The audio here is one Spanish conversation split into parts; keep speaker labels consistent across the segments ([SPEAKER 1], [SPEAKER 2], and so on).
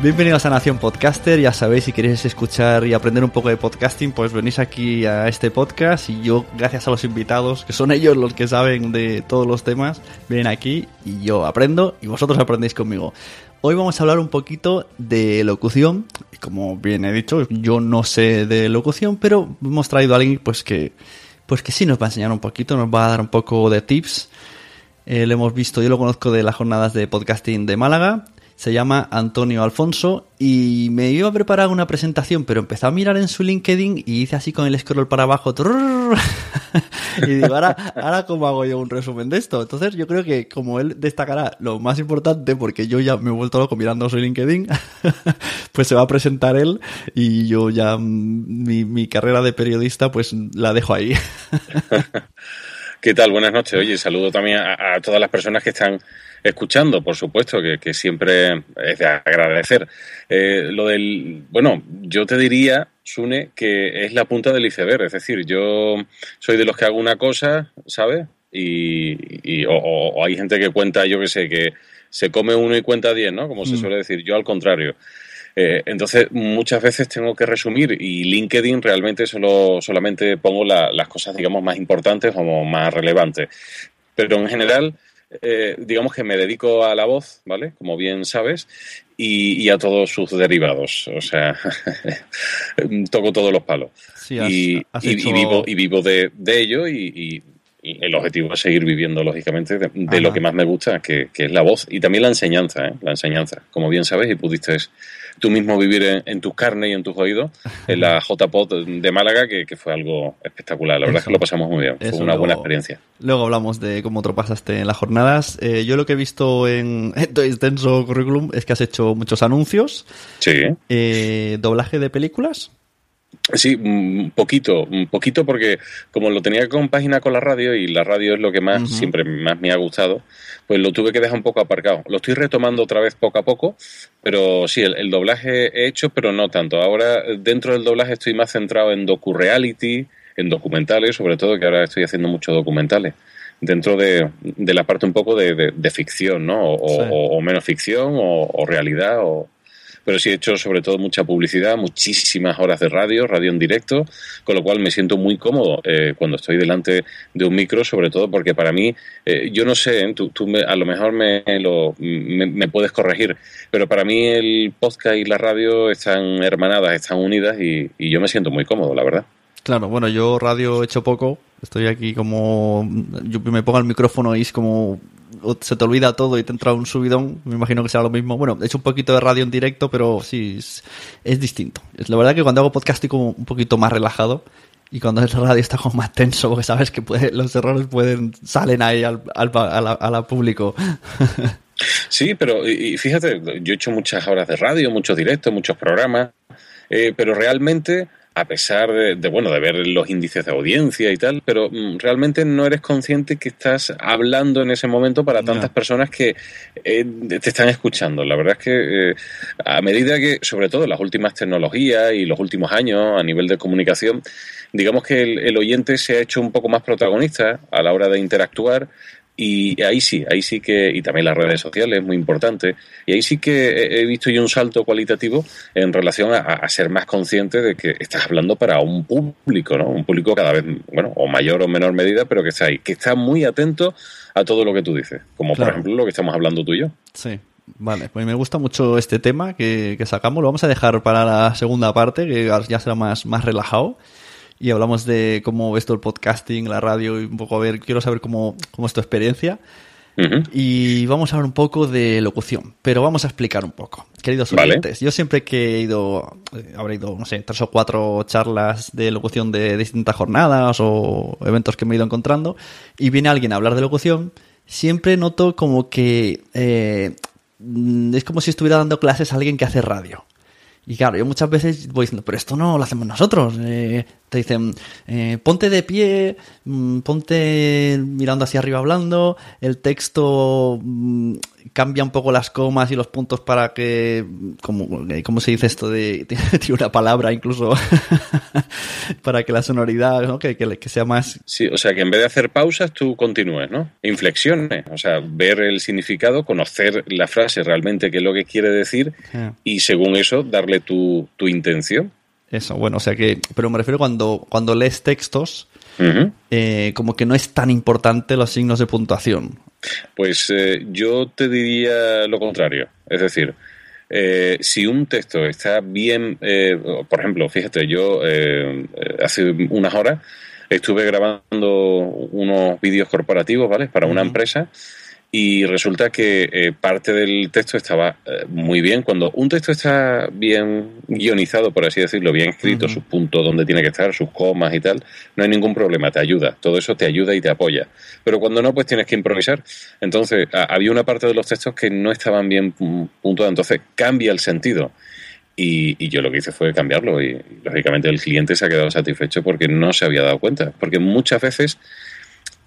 [SPEAKER 1] Bienvenidos a Nación Podcaster, ya sabéis, si queréis escuchar y aprender un poco de podcasting, pues venís aquí a este podcast y yo, gracias a los invitados, que son ellos los que saben de todos los temas, vienen aquí y yo aprendo y vosotros aprendéis conmigo. Hoy vamos a hablar un poquito de locución, y como bien he dicho, yo no sé de locución, pero hemos traído a alguien pues que, pues que sí nos va a enseñar un poquito, nos va a dar un poco de tips. Eh, lo hemos visto, yo lo conozco de las jornadas de podcasting de Málaga se llama Antonio Alfonso y me iba a preparar una presentación, pero empezó a mirar en su LinkedIn y hice así con el scroll para abajo. y digo, ahora, ahora cómo hago yo un resumen de esto. Entonces yo creo que como él destacará lo más importante, porque yo ya me he vuelto loco mirando su LinkedIn, pues se va a presentar él y yo ya mm, mi, mi carrera de periodista pues la dejo ahí.
[SPEAKER 2] ¿Qué tal? Buenas noches. Oye, saludo también a, a todas las personas que están escuchando, por supuesto, que, siempre es de agradecer. Eh, lo del, bueno, yo te diría, Sune, que es la punta del iceberg, es decir, yo soy de los que hago una cosa, ¿sabes? Y, o, hay gente que cuenta, yo qué sé, que se come uno y cuenta diez, ¿no? Como se mm. suele decir, yo al contrario. Eh, entonces, muchas veces tengo que resumir y LinkedIn realmente solo, solamente pongo las cosas, digamos, más importantes o más relevantes. Pero en general, eh, digamos que me dedico a la voz, ¿vale? Como bien sabes, y, a todos sus derivados. O sea, toco todos los palos. y, vivo, y vivo de, ello y, el objetivo es seguir viviendo, lógicamente, de, lo que más me gusta, que, que, es la voz y también la enseñanza, ¿eh? La enseñanza. Como bien sabes, y pudiste tú mismo vivir en, tus carnes y en tus oídos en la JPod de Málaga, que, fue algo espectacular. La verdad es que lo pasamos muy bien. fue una buena experiencia.
[SPEAKER 1] Luego hablamos de cómo te pasaste en las jornadas. Eh, yo lo que he visto en tu extenso currículum es que has hecho muchos anuncios.
[SPEAKER 2] Sí.
[SPEAKER 1] Eh, ¿Doblaje de películas?
[SPEAKER 2] Sí, un poquito, un poquito porque como lo tenía con página con la radio y la radio es lo que más siempre más me ha gustado, pues lo tuve que dejar un poco aparcado. Lo estoy retomando otra vez poco a poco, pero sí, el, doblaje he hecho, pero no tanto. Ahora dentro del doblaje estoy más centrado en docu-reality, en documentales, sobre todo que ahora estoy haciendo muchos documentales dentro de, de la parte un poco de, de, ficción, ¿no? O, menos ficción, o, realidad, o, pero sí he hecho sobre todo mucha publicidad, muchísimas horas de radio, radio en directo, con lo cual me siento muy cómodo eh, cuando estoy delante de un micro, sobre todo porque para mí, eh, yo no sé, ¿eh? tú, tú a lo mejor me, lo, me, puedes corregir, pero para mí el podcast y la radio están hermanadas, están unidas y, y yo me siento muy cómodo, la verdad.
[SPEAKER 1] Claro, bueno, yo radio he hecho poco, estoy aquí como, yo me pongo el micrófono y es como se te olvida todo y te entra un subidón, me imagino que será lo mismo. Bueno, he hecho un poquito de radio en directo, pero sí, es, distinto. Es la verdad que cuando hago podcast estoy como un poquito más relajado y cuando es radio está como más tenso porque sabes que puede, los errores pueden salen ahí al, al, a público.
[SPEAKER 2] Sí, pero y fíjate, yo he hecho muchas horas de radio, muchos directos, muchos programas, eh, pero realmente a pesar de, bueno de ver los índices de audiencia y tal, pero mm, realmente no eres consciente que estás hablando en ese momento para tantas personas que eh, te están escuchando. La verdad es que eh, a medida que, sobre todo las últimas tecnologías y los últimos años a nivel de comunicación, digamos que el oyente se ha hecho un poco más protagonista a la hora de interactuar y ahí sí, ahí sí que, y también las redes sociales, es muy importante, y ahí sí que he visto yo un salto cualitativo en relación a, ser más consciente de que estás hablando para un público, ¿no? Un público cada vez, bueno, o mayor o menor medida, pero que está ahí, que está muy atento a todo lo que tú dices, como por ejemplo lo que estamos hablando tú y yo.
[SPEAKER 1] Sí. Vale, pues me gusta mucho este tema que, que sacamos. Lo vamos a dejar para la segunda parte, que ya será más, más relajado y hablamos de cómo ves todo el podcasting, la radio y un poco a ver, quiero saber cómo, cómo es tu experiencia. Y vamos a hablar un poco de locución, pero vamos a explicar un poco. Queridos oyentes, yo siempre que he ido, eh, habré ido, no sé, tres o cuatro charlas de locución de distintas jornadas o eventos que me he ido encontrando, y viene alguien a hablar de locución, siempre noto como que eh, es como si estuviera dando clases a alguien que hace radio. Y claro, yo muchas veces voy diciendo, pero esto no lo hacemos nosotros. Eh, te dicen, eh, ponte de pie, mm, ponte mirando hacia arriba hablando, el texto mm, cambia un poco las comas y los puntos para que, como, eh, ¿cómo se dice esto de, tiene una palabra incluso, para que la sonoridad, ¿no? que, que, sea más...
[SPEAKER 2] Sí, o sea, que en vez de hacer pausas, tú continúes, ¿no? Inflexiones, o sea, ver el significado, conocer la frase realmente, qué es lo que quiere decir, ah. y según eso, darle tu, tu intención.
[SPEAKER 1] Eso, bueno, o sea que, pero me refiero cuando, cuando lees textos, eh, como que no es tan importante los signos de puntuación.
[SPEAKER 2] Pues eh, yo te diría lo contrario. Es decir, eh, si un texto está bien, eh, por ejemplo, fíjate, yo hace unas horas estuve grabando unos vídeos corporativos, ¿vale? Para una empresa y resulta que eh, parte del texto estaba eh, muy bien. Cuando un texto está bien guionizado, por así decirlo, bien escrito, sus puntos donde tiene que estar, sus comas y tal, no hay ningún problema, te ayuda. Todo eso te ayuda y te apoya. Pero cuando no, pues tienes que improvisar. Entonces, había una parte de los textos que no estaban bien puntuados, entonces cambia el sentido. Y, y, yo lo que hice fue cambiarlo y, lógicamente el cliente se ha quedado satisfecho porque no se había dado cuenta. Porque muchas veces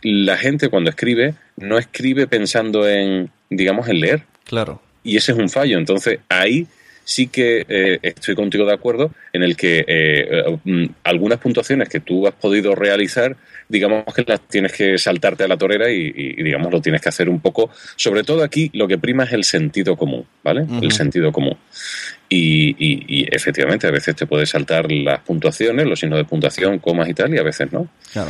[SPEAKER 2] la gente cuando escribe no escribe pensando en, digamos, en leer.
[SPEAKER 1] Claro.
[SPEAKER 2] Y ese es un fallo. Entonces ahí sí que eh, estoy contigo de acuerdo en el que eh, eh, mm, algunas puntuaciones que tú has podido realizar, digamos que las tienes que saltarte a la torera y, digamos lo tienes que hacer un poco. Sobre todo aquí lo que prima es el sentido común, ¿vale? El sentido común. Y, efectivamente, a veces te puedes saltar las puntuaciones, los signos de puntuación, comas y tal, y a veces no.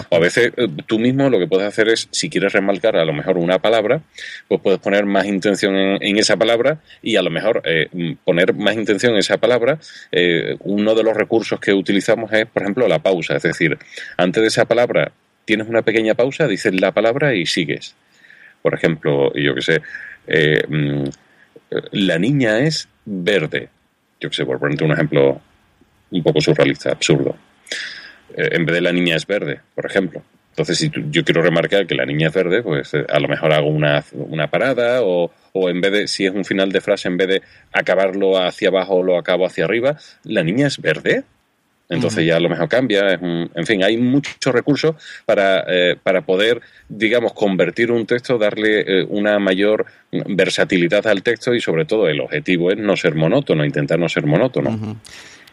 [SPEAKER 2] O a veces eh, tú mismo lo que puedes hacer es, si quieres remarcar a lo mejor una palabra, pues puedes poner más intención en, esa palabra y a lo mejor eh, poner más intención en esa palabra. Eh, uno de los recursos que utilizamos es, por ejemplo, la pausa. Es decir, antes de esa palabra tienes una pequeña pausa, dices la palabra y sigues. Por ejemplo, yo que sé, mm, la niña es verde yo que sé, por ponerte un ejemplo un poco surrealista, absurdo. Eh, en vez de la niña es verde, por ejemplo. Entonces, si yo quiero remarcar que la niña es verde, pues eh, a lo mejor hago una, una parada o, o, en vez de, si es un final de frase, en vez de acabarlo hacia abajo, lo acabo hacia arriba, la niña es verde. Entonces ya a lo mejor cambia. en fin, hay muchos recursos para, eh, para poder, digamos, convertir un texto, darle eh, una mayor versatilidad al texto y sobre todo el objetivo es no ser monótono, intentar no ser monótono.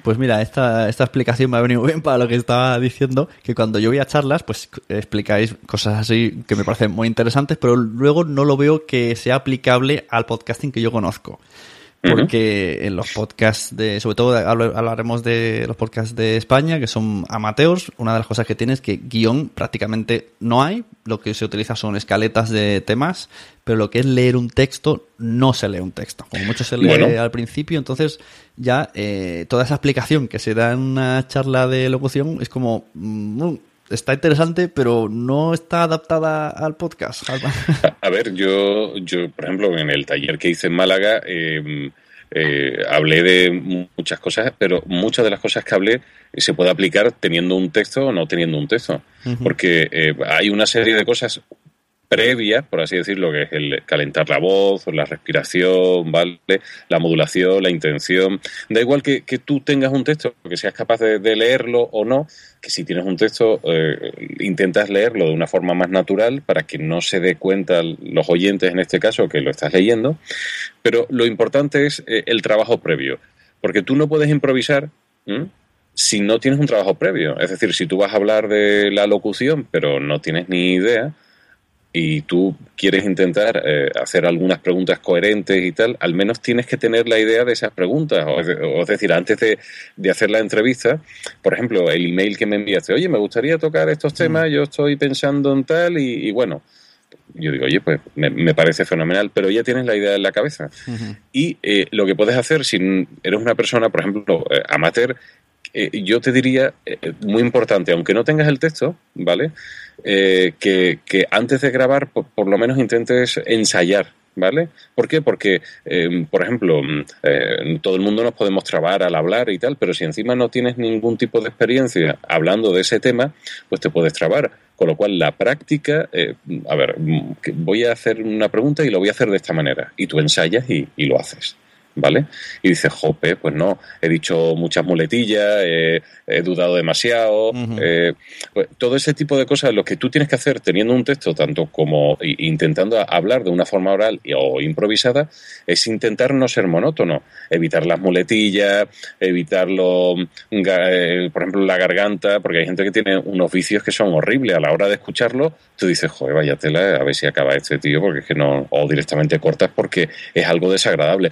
[SPEAKER 1] Pues mira, esta, esta explicación me ha venido bien para lo que estaba diciendo, que cuando yo voy a charlas, pues explicáis cosas así que me parecen muy interesantes, pero luego no lo veo que sea aplicable al podcasting que yo conozco. Porque en los podcasts de, sobre todo hablaremos de los podcasts de España, que son amateurs, una de las cosas que tiene es que guion prácticamente no hay, lo que se utiliza son escaletas de temas, pero lo que es leer un texto, no se lee un texto, como mucho se lee al principio, entonces ya eh, toda esa explicación que se da en una charla de locución es como... Mm, está interesante, pero no está adaptada al podcast.
[SPEAKER 2] A, ver, yo, yo, por ejemplo, en el taller que hice en Málaga, em, eh, hablé de muchas cosas, pero muchas de las cosas que hablé se puede aplicar teniendo un texto o no teniendo un texto. Porque eh, hay una serie de cosas previa, por así decirlo, que es el calentar la voz, la respiración, ¿vale? La modulación, la intención. Da igual que, tú tengas un texto, que seas capaz de, leerlo o no, que si tienes un texto, eh, intentas leerlo de una forma más natural para que no se dé cuenta los oyentes, en este caso, que lo estás leyendo. Pero lo importante es eh, el trabajo previo, porque tú no puedes improvisar. si no tienes un trabajo previo. Es decir, si tú vas a hablar de la locución, pero no tienes ni idea, y tú quieres intentar eh, hacer algunas preguntas coherentes y tal, al menos tienes que tener la idea de esas preguntas. O, es decir, antes de, de, hacer la entrevista, por ejemplo, el email que me enviaste, oye, me gustaría tocar estos temas, yo estoy pensando en tal y, bueno, yo digo, oye, pues me, parece fenomenal, pero ya tienes la idea en la cabeza. Y eh, lo que puedes hacer si eres una persona, por ejemplo, eh, yo te diría, muy importante, aunque no tengas el texto, ¿vale? Eh, que, antes de grabar por, lo menos intentes ensayar. ¿Vale? ¿Por qué? Porque, em, por ejemplo, mm, eh, todo el mundo nos podemos trabar al hablar y tal, pero si encima no tienes ningún tipo de experiencia hablando de ese tema, pues te puedes trabar. Con lo cual, la práctica, eh, a ver, mm, voy a hacer una pregunta y lo voy a hacer de esta manera. Y tú ensayas y lo haces. ¿Vale? Y dices, jope, pues no, he dicho muchas muletillas, he dudado demasiado, eh, pues todo ese tipo de cosas, lo que tú tienes que hacer teniendo un texto, tanto como intentando hablar de una forma oral o improvisada, es intentar no ser monótono, evitar las muletillas, evitarlo, eh, por ejemplo, la garganta, porque hay gente que tiene unos vicios que son horribles, a la hora de escucharlo, tú dices, joder, vaya tela, a ver si acaba este tío, porque es que no, o directamente cortas porque es algo desagradable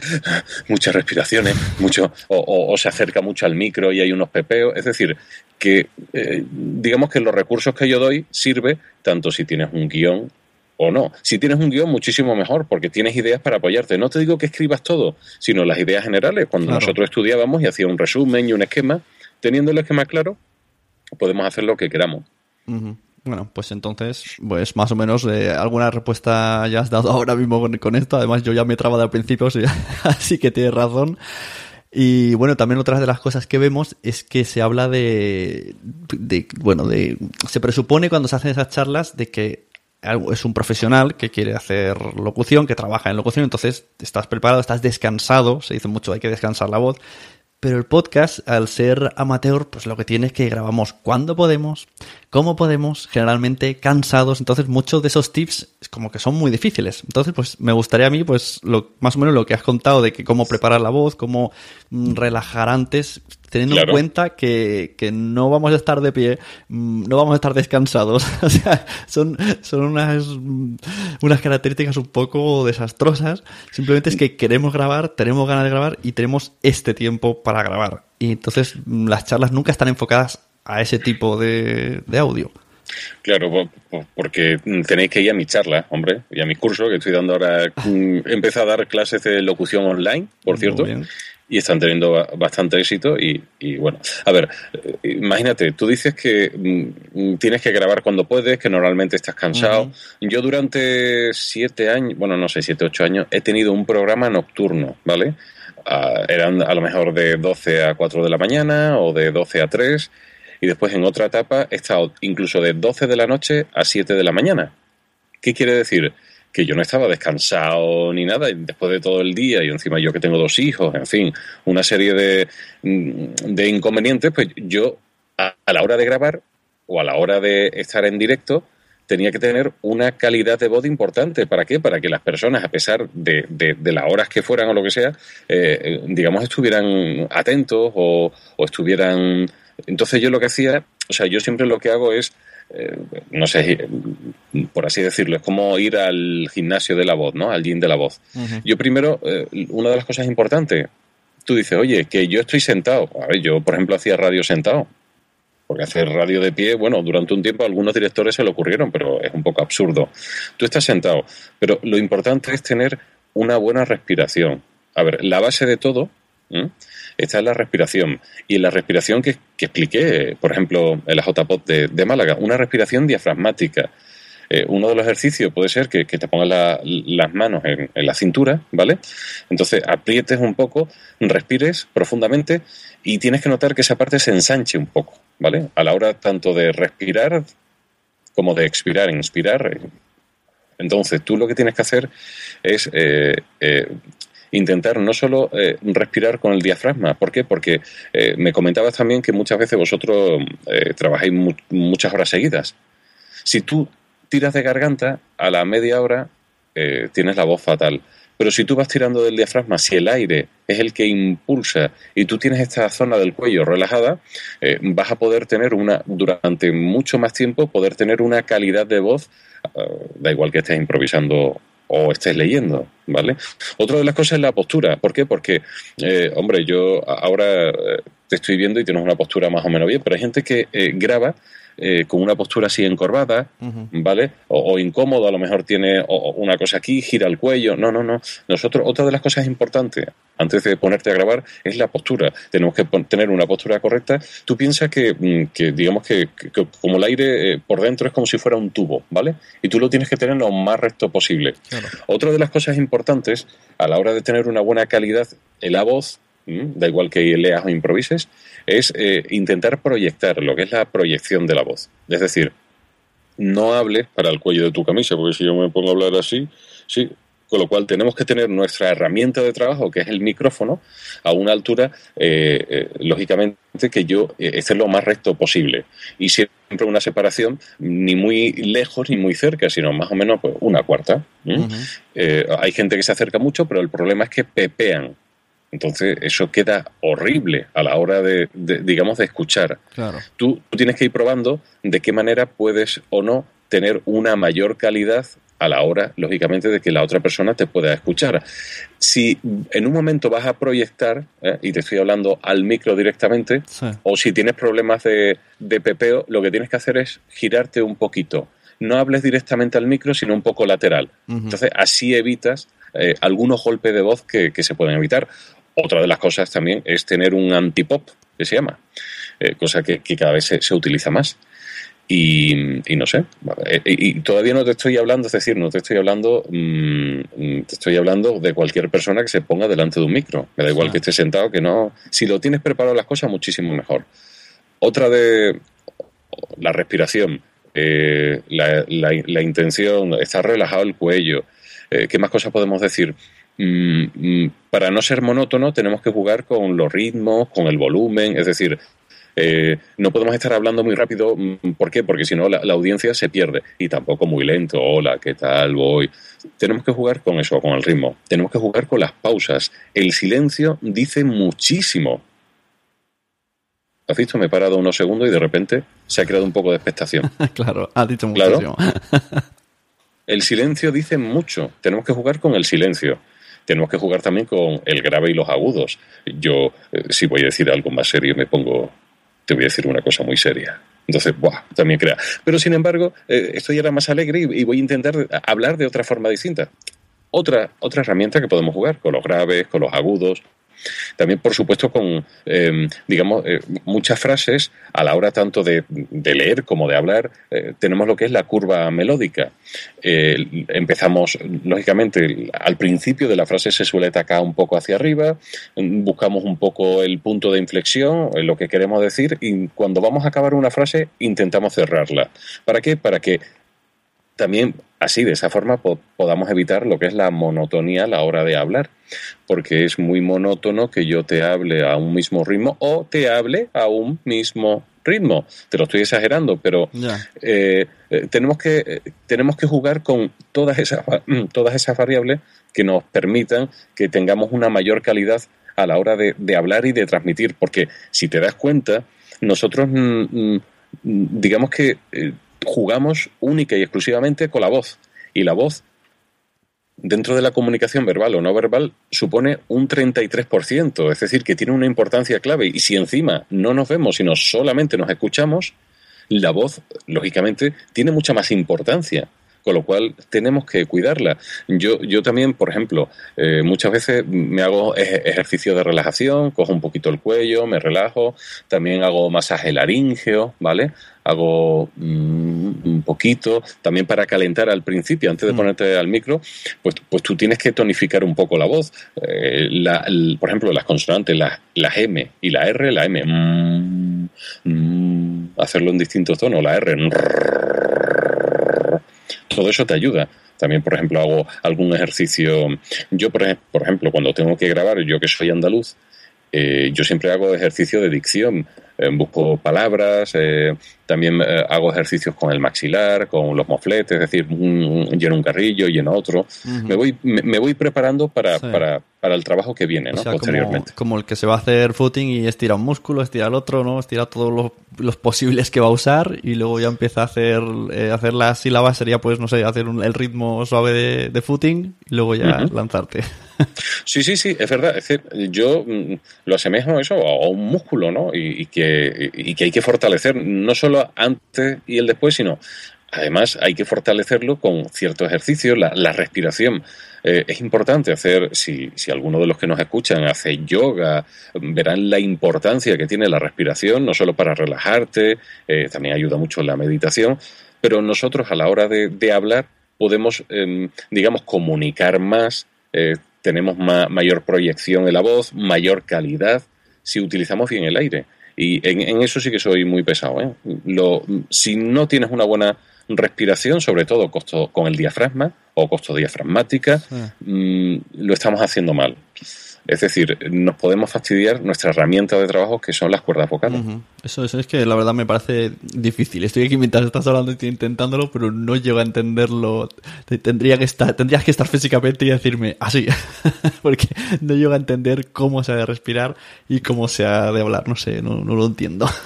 [SPEAKER 2] muchas respiraciones, mucho, o, se acerca mucho al micro y hay unos pepeos. Es decir, que eh, digamos que los recursos que yo doy sirve tanto si tienes un guion o no. Si tienes un guion, muchísimo mejor, porque tienes ideas para apoyarte. No te digo que escribas todo, sino las ideas generales. Cuando nosotros estudiábamos y hacía un resumen y un esquema, teniendo el esquema claro, podemos hacer lo que queramos.
[SPEAKER 1] Bueno, pues entonces, pues más o menos eh, alguna respuesta ya has dado ahora mismo con, esto. Además, yo ya me he trabado al principio, así que tienes razón. Y bueno, también otra de las cosas que vemos es que se habla de, de, bueno, de, se presupone cuando se hacen esas charlas de que es un profesional que quiere hacer locución, que trabaja en locución, entonces estás preparado, estás descansado, se dice mucho, hay que descansar la voz, pero el podcast, al ser amateur, pues lo que tiene es que grabamos cuando podemos, cómo podemos, generalmente cansados. Entonces, muchos de esos tips como que son muy difíciles. Entonces, pues me gustaría a mí, pues, lo, más o menos lo que has contado de que cómo preparar la voz, cómo mm, relajar antes, teniendo en cuenta que, que, no vamos a estar de pie, mm, no vamos a estar descansados. o sea, son, son unas, mm, unas características un poco desastrosas. Simplemente es que queremos grabar, tenemos ganas de grabar y tenemos este tiempo para grabar. Y entonces mm, las charlas nunca están enfocadas a ese tipo de, de audio.
[SPEAKER 2] Claro, porque tenéis que ir a mi charla, hombre, y a mi curso que estoy dando ahora. Empecé a dar clases de locución online, por cierto y están teniendo bastante éxito y, bueno, a ver, imagínate, tú dices que mm, tienes que grabar cuando puedes, que normalmente estás cansado. Yo durante siete años, bueno, no sé, siete, ocho años, he tenido un programa nocturno, ¿vale? Ah, eran a lo mejor de 12 a 4 de la mañana o de 12 a 3 y después en otra etapa he estado incluso de 12 de la noche a 7 de la mañana. ¿Qué quiere decir? Que yo no estaba descansado ni nada después de todo el día y encima yo que tengo dos hijos, en fin, una serie de, de inconvenientes, pues yo a, la hora de grabar o a la hora de estar en directo tenía que tener una calidad de voz importante. ¿Para qué? Para que las personas, a pesar de, de, las horas que fueran o lo que sea, eh, digamos, estuvieran atentos o, o estuvieran Entonces yo lo que hacía, o sea, yo siempre lo que hago es, eh, no sé, por así decirlo, es como ir al gimnasio de la voz, ¿no? Al gym de la voz. Yo primero, eh, una de las cosas importantes, tú dices, oye, que yo estoy sentado. A ver, yo, por ejemplo, hacía radio sentado. Porque hacer radio de pie, bueno, durante un tiempo a algunos directores se le ocurrieron, pero es un poco absurdo. Tú estás sentado, pero lo importante es tener una buena respiración. A ver, la base de todo está en la respiración. Y en la respiración que, expliqué, por ejemplo, en la JPOT de, Málaga, una respiración diafragmática. Eh, uno de los ejercicios puede ser que, te pongas las manos en, la cintura, ¿vale? Entonces aprietes un poco, respires profundamente y tienes que notar que esa parte se ensanche un poco, ¿vale? A la hora tanto de respirar como de expirar, inspirar. Entonces tú lo que tienes que hacer es eh, eh, intentar no solo respirar con el diafragma. ¿Por qué? Porque me comentabas también que muchas veces vosotros trabajáis muchas horas seguidas. Si tú tiras de garganta, a la media hora eh, tienes la voz fatal. Pero si tú vas tirando del diafragma, si el aire es el que impulsa y tú tienes esta zona del cuello relajada, eh, vas a poder tener una, durante mucho más tiempo, poder tener una calidad de voz, eh, da igual que estés improvisando o estés leyendo, ¿vale? Otra de las cosas es la postura. ¿Por qué? Porque, hombre, yo ahora te estoy viendo y tienes una postura más o menos bien, pero hay gente que graba eh, con una postura así encorvada, ¿vale? O, incómodo, a lo mejor tiene una cosa aquí, gira el cuello. No, no, no. Nosotros, otra de las cosas importantes antes de ponerte a grabar es la postura. Tenemos que tener una postura correcta. Tú piensas que, mm, digamos que, como el aire eh, por dentro es como si fuera un tubo, ¿vale? Y tú lo tienes que tener lo más recto posible. Otra de las cosas importantes a la hora de tener una buena calidad en la voz da igual que leas o improvises, es eh, intentar proyectar lo que es la proyección de la voz. Es decir, no hables para el cuello de tu camisa, porque si yo me pongo a hablar así, sí, con lo cual tenemos que tener nuestra herramienta de trabajo, que es el micrófono, a una altura, eh, eh, lógicamente, que yo esté lo más recto posible. Y siempre una separación ni muy lejos ni muy cerca, sino más o menos pues, una cuarta. hay gente que se acerca mucho, pero el problema es que pepean entonces, eso queda horrible a la hora de, digamos, de escuchar.
[SPEAKER 1] Claro.
[SPEAKER 2] Tú, tienes que ir probando de qué manera puedes o no tener una mayor calidad a la hora, lógicamente, de que la otra persona te pueda escuchar. Si en un momento vas a proyectar, ¿eh? y te estoy hablando al micro directamente, o si tienes problemas de, de pepeo, lo que tienes que hacer es girarte un poquito. No hables directamente al micro, sino un poco lateral. Entonces, así evitas eh, algunos golpes de voz que, que, se pueden evitar. Otra de las cosas también es tener un antipop, que se llama, eh, cosa que, cada vez se, utiliza más. Y, no sé, eh, y, todavía no te estoy hablando, es decir, no te estoy hablando, mm, te estoy hablando de cualquier persona que se ponga delante de un micro. Me da igual que esté sentado, que no. Si lo tienes preparado las cosas, muchísimo mejor. Otra de la respiración, eh, la, la, intención, estar relajado el cuello. ¿Qué más cosas podemos decir? Mm, mm, para no ser monótono tenemos que jugar con los ritmos, con el volumen, es decir, eh, no podemos estar hablando muy rápido, mm, ¿por qué? Porque si no la, audiencia se pierde y tampoco muy lento, hola, ¿qué tal voy? Tenemos que jugar con eso, con el ritmo, tenemos que jugar con las pausas. El silencio dice muchísimo. ¿Has visto? Me he parado unos segundos y de repente se ha creado un poco de expectación.
[SPEAKER 1] claro, ha dicho muchísimo.
[SPEAKER 2] el silencio dice mucho, tenemos que jugar con el silencio tenemos que jugar también con el grave y los agudos. Yo, eh, si voy a decir algo más serio, me pongo, te voy a decir una cosa muy seria. Entonces, ¡buah! También crea. Pero sin embargo, eh, estoy ahora más alegre y, voy a intentar hablar de otra forma distinta. Otra, otra herramienta que podemos jugar con los graves, con los agudos, también, por supuesto, con, em, digamos, eh, muchas frases a la hora tanto de, leer como de hablar, eh, tenemos lo que es la curva melódica. empezamos, lógicamente, al principio de la frase se suele atacar un poco hacia arriba, buscamos un poco el punto de inflexión, lo que queremos decir, y cuando vamos a acabar una frase intentamos cerrarla. ¿Para qué? Para que también así, de esa forma, podamos evitar lo que es la monotonía a la hora de hablar, porque es muy monótono que yo te hable a un mismo ritmo o te hable a un mismo ritmo. Te lo estoy exagerando, pero eh, eh, tenemos, que, eh, tenemos que jugar con todas esas, todas esas variables que nos permitan que tengamos una mayor calidad a la hora de, de hablar y de transmitir, porque si te das cuenta, nosotros, mm, mm, digamos que jugamos única y exclusivamente con la voz. Y la voz, dentro de la comunicación verbal o no verbal, supone un 33%, es decir, que tiene una importancia clave. Y si encima no nos vemos, sino solamente nos escuchamos, la voz, lógicamente, tiene mucha más importancia con lo cual tenemos que cuidarla. Yo, yo también, por ejemplo, eh, muchas veces me hago ejercicio de relajación, cojo un poquito el cuello, me relajo, también hago masaje laríngeo, ¿vale? Hago mm, un poquito, también para calentar al principio, antes de mm. ponerte al micro, pues, pues tú tienes que tonificar un poco la voz. Eh, por ejemplo, las consonantes, las, las M y la R, la M, mm, hacerlo en distintos tonos, la R, todo eso te ayuda. También, por ejemplo, hago algún ejercicio. Yo, por, ejemplo, cuando tengo que grabar, yo que soy andaluz, eh, yo siempre hago ejercicio de dicción. Eh, busco palabras, eh, también hago ejercicios con el maxilar, con los mofletes, es decir, lleno un carrillo, lleno otro. me, voy, me, voy preparando para, para, para, el trabajo que viene, ¿no? Posteriormente.
[SPEAKER 1] Como, el que se va a hacer footing y estira un músculo, estira el otro, ¿no? Estira todos los, los posibles que va a usar y luego ya empieza a hacer, hacer las sílabas, sería pues, no sé, hacer el ritmo suave de, footing y luego ya lanzarte.
[SPEAKER 2] Sí, sí, sí, es verdad. Es decir, yo mm, lo asemejo a eso, a un músculo, ¿no? Y, que, y que hay que fortalecer no solo antes y el después, sino además hay que fortalecerlo con cierto ejercicio, la, respiración. Eh, es importante hacer, si, si alguno de los que nos escuchan hace yoga, verán la importancia que tiene la respiración, no solo para relajarte, eh, también ayuda mucho la meditación, pero nosotros a la hora de, hablar podemos, em, digamos, comunicar más, tenemos mayor proyección en la voz, mayor calidad, si utilizamos bien el aire. Y en, eso sí que soy muy pesado. ¿eh? Lo, si no tienes una buena respiración, sobre todo costo, con el diafragma o costo diafragmática, mm, lo estamos haciendo mal. Es decir, nos podemos fastidiar nuestra herramienta de trabajo que son las cuerdas vocales.
[SPEAKER 1] eso, es que la verdad me parece difícil. Estoy aquí mientras estás hablando y estoy intentándolo, pero no llego a entenderlo. Tendría que estar, tendrías que estar físicamente y decirme así, porque no llego a entender cómo se ha de respirar y cómo se ha de hablar. No sé, no, no lo entiendo.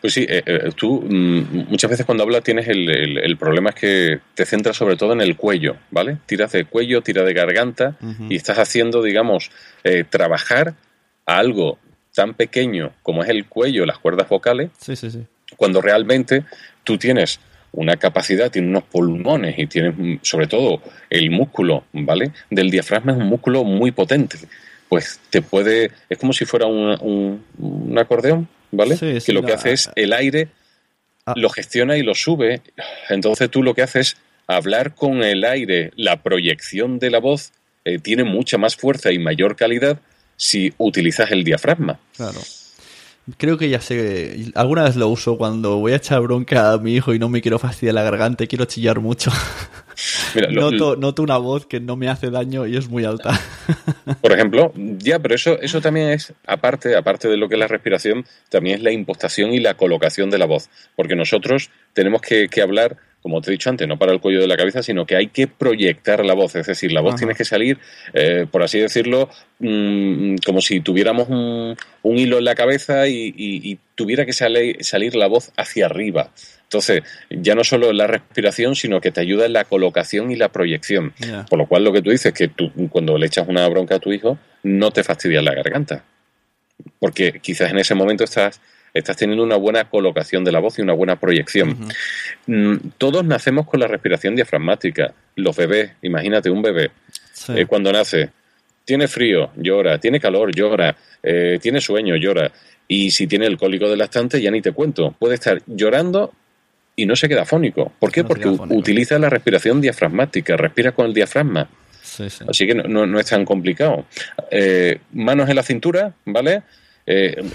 [SPEAKER 2] Pues sí, eh, eh, tú mm, muchas veces cuando hablas tienes el, el, problema es que te centras sobre todo en el cuello, ¿vale? Tiras de cuello, tiras de garganta y estás haciendo, digamos, eh, trabajar a algo tan pequeño como es el cuello, las cuerdas vocales,
[SPEAKER 1] sí, sí, sí.
[SPEAKER 2] cuando realmente tú tienes una capacidad, tienes unos pulmones y tienes mm, sobre todo el músculo, ¿vale? Del diafragma es un músculo muy potente. Pues te puede, es como si fuera un, un acordeón, ¿vale? que lo que hace es el aire ah. lo gestiona y lo sube. Entonces tú lo que haces es hablar con el aire. La proyección de la voz eh, tiene mucha más fuerza y mayor calidad si utilizas el diafragma.
[SPEAKER 1] Claro. Creo que ya sé. Alguna vez lo uso cuando voy a echar bronca a mi hijo y no me quiero fastidiar la garganta y quiero chillar mucho. noto, una voz que no me hace daño y es muy alta.
[SPEAKER 2] Por ejemplo, ya, pero eso, eso también es, aparte, aparte de lo que es la respiración, también es la impostación y la colocación de la voz. Porque nosotros tenemos que, que hablar como te he dicho antes, no para el cuello de la cabeza, sino que hay que proyectar la voz. Es decir, la voz tiene que salir, eh, por así decirlo, mm, como si tuviéramos un, hilo en la cabeza y, tuviera que salir la voz hacia arriba. Entonces, ya no solo la respiración, sino que te ayuda en la colocación y la proyección. Por lo cual, lo que tú dices es que tú, cuando le echas una bronca a tu hijo, no te fastidia la garganta. Porque quizás en ese momento estás estás teniendo una buena colocación de la voz y una buena proyección. Mm, todos nacemos con la respiración diafragmática. Los bebés, imagínate un bebé, eh, cuando nace, tiene frío, llora, tiene calor, llora, eh, tiene sueño, llora. Y si tiene el cólico del lactante, ya ni te cuento. Puede estar llorando y no se queda fónico. ¿Por qué? Porque utiliza la respiración diafragmática, respira con el diafragma. Así que no, es tan complicado. Eh, manos en la cintura, ¿vale?